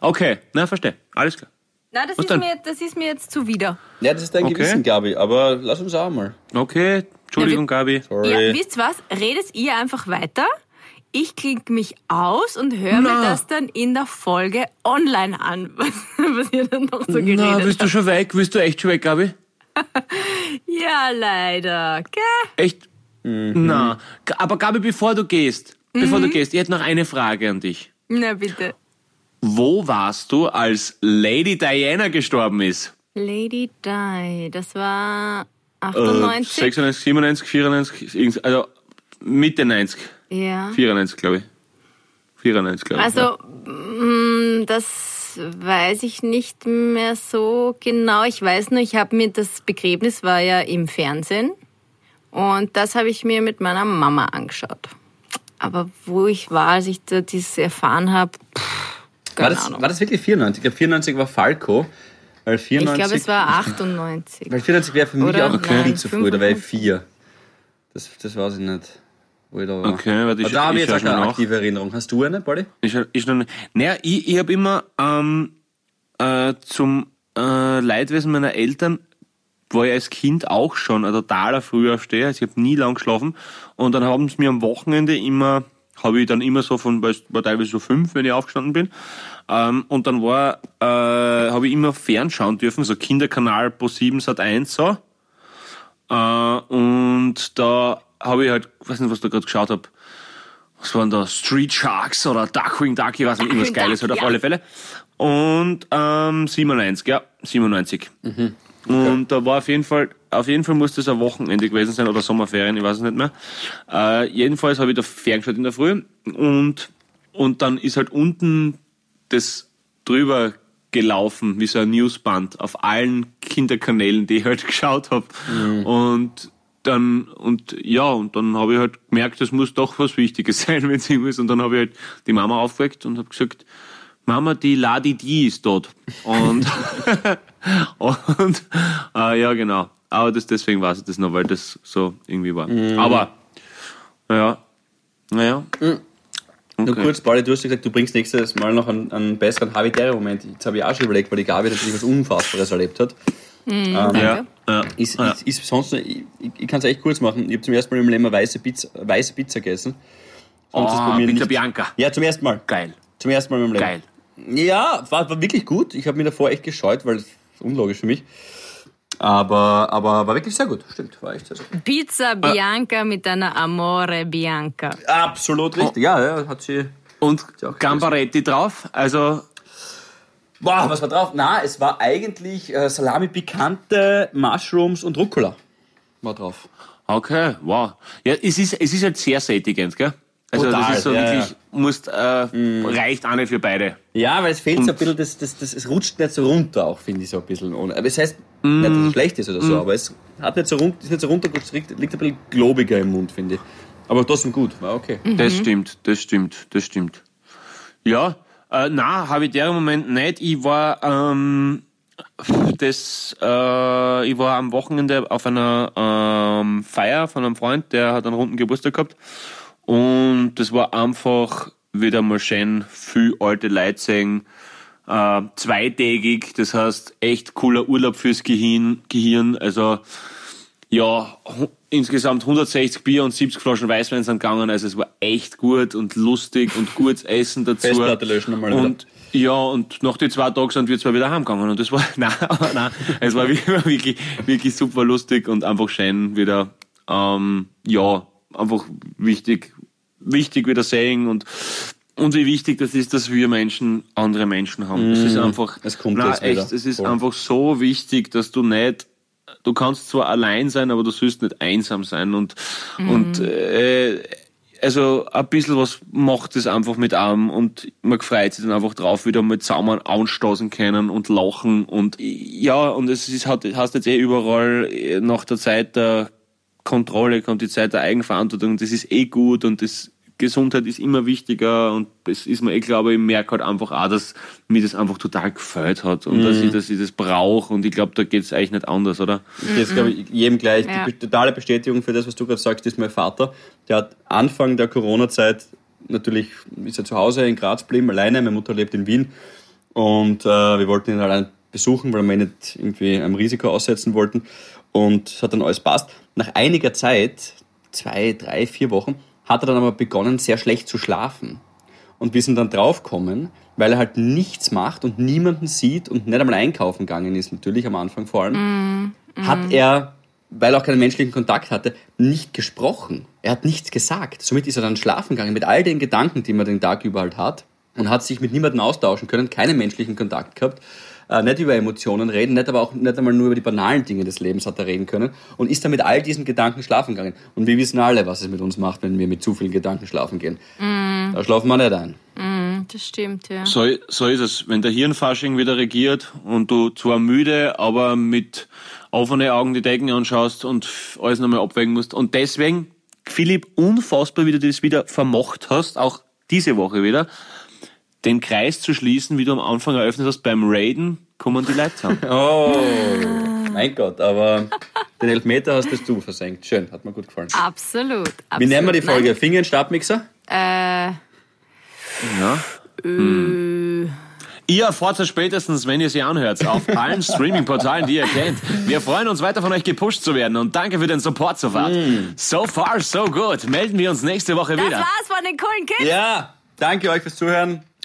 Okay, na verstehe. Alles klar. Na, das Was ist, dann? mir, das ist mir jetzt zuwider. ja, das ist dein Okay. Gewissen, Gabi, aber lass uns auch mal. Okay, Entschuldigung, Ja, Gabi. Sorry. Ja, wisst was? Redet ihr einfach weiter. Ich klinge mich aus und höre mir das dann in der Folge online an, was, was ihr dann noch so geredet Na, willst du habt. schon weg? Willst du echt schon weg, Gabi? Ja, leider. Gell? Echt? Na, G- aber Gabi, bevor du gehst, bevor Mhm. du gehst, ich hätte noch eine Frage an dich. Na bitte. Wo warst du, als Lady Diana gestorben ist? Lady Di, das war Äh, 98. 96, 97, 94, irgend- also Mitte 90, ja. 94, glaube ich. 94, glaube ich. Also, mm, das weiß ich nicht mehr so genau. Ich weiß nur, ich habe mir das Begräbnis war ja im Fernsehen und das habe ich mir mit meiner Mama angeschaut. Aber wo ich war, als ich da dieses erfahren habe, War das, war das wirklich 94? Ich glaube, 94 war Falco. Weil 94, ich glaube, es war 98. Weil 94 wäre für mich Oder? auch okay. Nein, zu früh, da wäre ich 95. vier. Das, das weiß ich nicht. Wo ich da war. Okay, warte, ich- Aber da habe ich ich jetzt auch keine nach. aktive Erinnerung. Hast du eine, ist noch nicht. Naja, ich, ich habe immer ähm, äh, zum äh, Leidwesen meiner Eltern war ich als Kind auch schon ein totaler Frühaufsteher. Also ich habe nie lang geschlafen. Und dann haben sie mir am Wochenende immer, habe ich dann immer so von, war teilweise so fünf, wenn ich aufgestanden bin. Ähm, und dann war, äh, habe ich immer fernschauen dürfen, so Kinderkanal pro 7 Sat 1 so. Äh, und da habe ich halt, weiß nicht, was da gerade geschaut habe, was waren da, Street Sharks oder Darkwing Duck, ich weiß nicht, irgendwas Geiles halt auf ja. alle Fälle. Und ähm, 97, ja, 97. Und da war auf jeden Fall, auf jeden Fall muss das ein Wochenende gewesen sein oder Sommerferien, ich weiß es nicht mehr. Äh, jedenfalls habe ich da ferngeschaut in der Früh und, und dann ist halt unten das drüber gelaufen, wie so ein Newsband auf allen Kinderkanälen, die ich halt geschaut habe. Und dann, und ja, und dann habe ich halt gemerkt, das muss doch was Wichtiges sein, wenn es irgendwas ist. Und dann habe ich halt die Mama aufgeweckt und habe gesagt, Mama, die Ladi die ist tot. Und, und äh, ja, genau. Aber das, deswegen weiß ich das noch, weil das so irgendwie war. Aber, naja, naja. Nur Okay. kurz, Pauli, du hast gesagt, du bringst nächstes Mal noch einen, einen besseren Habitäre-Moment. Jetzt habe ich auch schon überlegt, weil die Gabi natürlich was Unfassbares erlebt hat. Ja, ja, Ist, ja. ist, ist sonst, ich, ich, kann es echt kurz machen. Ich habe zum ersten Mal im Leben eine weiße Pizza, weiße Pizza gegessen. Sonst Oh, Pizza nicht- Bianca. Ja, zum ersten Mal. Geil. Zum ersten Mal in meinem Geil. Leben. Ja, war, war wirklich gut. Ich habe mich davor echt gescheut, weil ist unlogisch für mich. Aber, aber war wirklich sehr gut. Stimmt, war echt sehr gut. Pizza Bianca mit einer Amore Bianca. Absolut richtig. Ja, ja, hat sie. Und Gambaretti drauf, also Boah, was war drauf? Na, es war eigentlich äh, Salami Pikante, Mushrooms und Rucola. War drauf. Okay, wow. Ja, es ist, es ist halt sehr sättigend, gell? Also Total, das ist so ja, wirklich, ja. musst, äh, reicht auch nicht für beide. Ja, weil es fehlt so Und- ein bisschen, das, das, das, es rutscht nicht so runter, auch finde ich so ein bisschen. Ohne. Aber es heißt nicht, dass es schlecht ist oder so, aber es hat nicht so rund, ist nicht so runtergerutscht, liegt, liegt ein bisschen globiger im Mund, finde ich. Aber trotzdem gut, war okay. Das stimmt, das stimmt, das stimmt. Ja, äh, na, habe ich der Moment nicht. Ich war, ähm, das, äh, ich war am Wochenende auf einer ähm, Feier von einem Freund, der hat einen runden Geburtstag gehabt. Und das war einfach wieder mal schön viel alte Leute sehen. Äh, zweitägig, das heißt echt cooler Urlaub fürs Gehirn. Gehirn. Also ja, insgesamt 160 Bier und 70 Flaschen Weißwein sind gegangen. Also es war echt gut und lustig und gutes Essen dazu. Festplatte löschen einmal Und ja, und nach den zwei Tagen sind wir zwar wieder heimgegangen und das war, nein, nein, es war wirklich, wirklich, wirklich super lustig und einfach schön wieder, ähm, ja, einfach wichtig, wichtig wieder sehen und, und wie wichtig das ist, dass wir Menschen andere Menschen haben. Es ist einfach, Mhm. Es kommt wieder. echt, es ist Voll. einfach so wichtig, dass du nicht du kannst zwar allein sein, aber du sollst nicht einsam sein und, und äh, also ein bisschen was macht es einfach mit einem und man freut sich dann einfach drauf, wieder mal zusammen anstoßen können und lachen und ja, und es ist, hat, hast jetzt eh überall äh, nach der Zeit der Kontrolle kommt die Zeit der Eigenverantwortung, das ist eh gut und das Gesundheit ist immer wichtiger und das ist mir eh klar, aber ich merke halt einfach auch, dass mir das einfach total gefällt hat und dass, ich, dass ich das brauche und ich glaube, da geht's eigentlich nicht anders, oder? Jetzt glaube ich jedem gleich. Ja. Die totale Bestätigung für das, was du gerade sagst, ist mein Vater. Der hat Anfang der Corona-Zeit natürlich ist er zu Hause in Graz geblieben, alleine. Meine Mutter lebt in Wien. Und äh, wir wollten ihn allein besuchen, weil wir ihn nicht irgendwie einem Risiko aussetzen wollten. Und es hat dann alles passt. Nach einiger Zeit, zwei, drei, vier Wochen, hat er dann aber begonnen, sehr schlecht zu schlafen. Und wir sind dann draufgekommen, weil er halt nichts macht und niemanden sieht und nicht einmal einkaufen gegangen ist, natürlich am Anfang vor allem, hat er, weil er auch keinen menschlichen Kontakt hatte, nicht gesprochen. Er hat nichts gesagt. Somit ist er dann schlafen gegangen mit all den Gedanken, die man den Tag über halt hat und hat sich mit niemandem austauschen können, keinen menschlichen Kontakt gehabt, äh, nicht über Emotionen reden, nicht aber auch nicht einmal nur über die banalen Dinge des Lebens hat er reden können und ist dann mit all diesen Gedanken schlafen gegangen. Und wir wissen alle, was es mit uns macht, wenn wir mit zu vielen Gedanken schlafen gehen. Da schlafen wir nicht ein. Das stimmt, ja. So, so ist es. Wenn der Hirnfasching wieder regiert und du zwar müde, aber mit offenen Augen die Decken anschaust und alles nochmal abwägen musst. Und deswegen, Philipp, unfassbar, wie du das wieder vermocht hast, auch diese Woche wieder, den Kreis zu schließen, wie du am Anfang eröffnet hast, beim Raiden kommen die Leute zusammen. Oh, mein Gott, aber den Elfmeter hast das du versenkt. Schön, hat mir gut gefallen. Absolut. absolut. Wie nennen wir die Folge? Finger in Stabmixer? Nein, äh, Ja. Hm. Ihr erfahrt es spätestens, wenn ihr sie anhört, auf allen Streaming-Portalen, die ihr kennt. Wir freuen uns weiter von euch gepusht zu werden und danke für den Support so far. So far, so good. Melden wir uns nächste Woche das wieder. war's von den coolen Kids. Ja, danke euch fürs Zuhören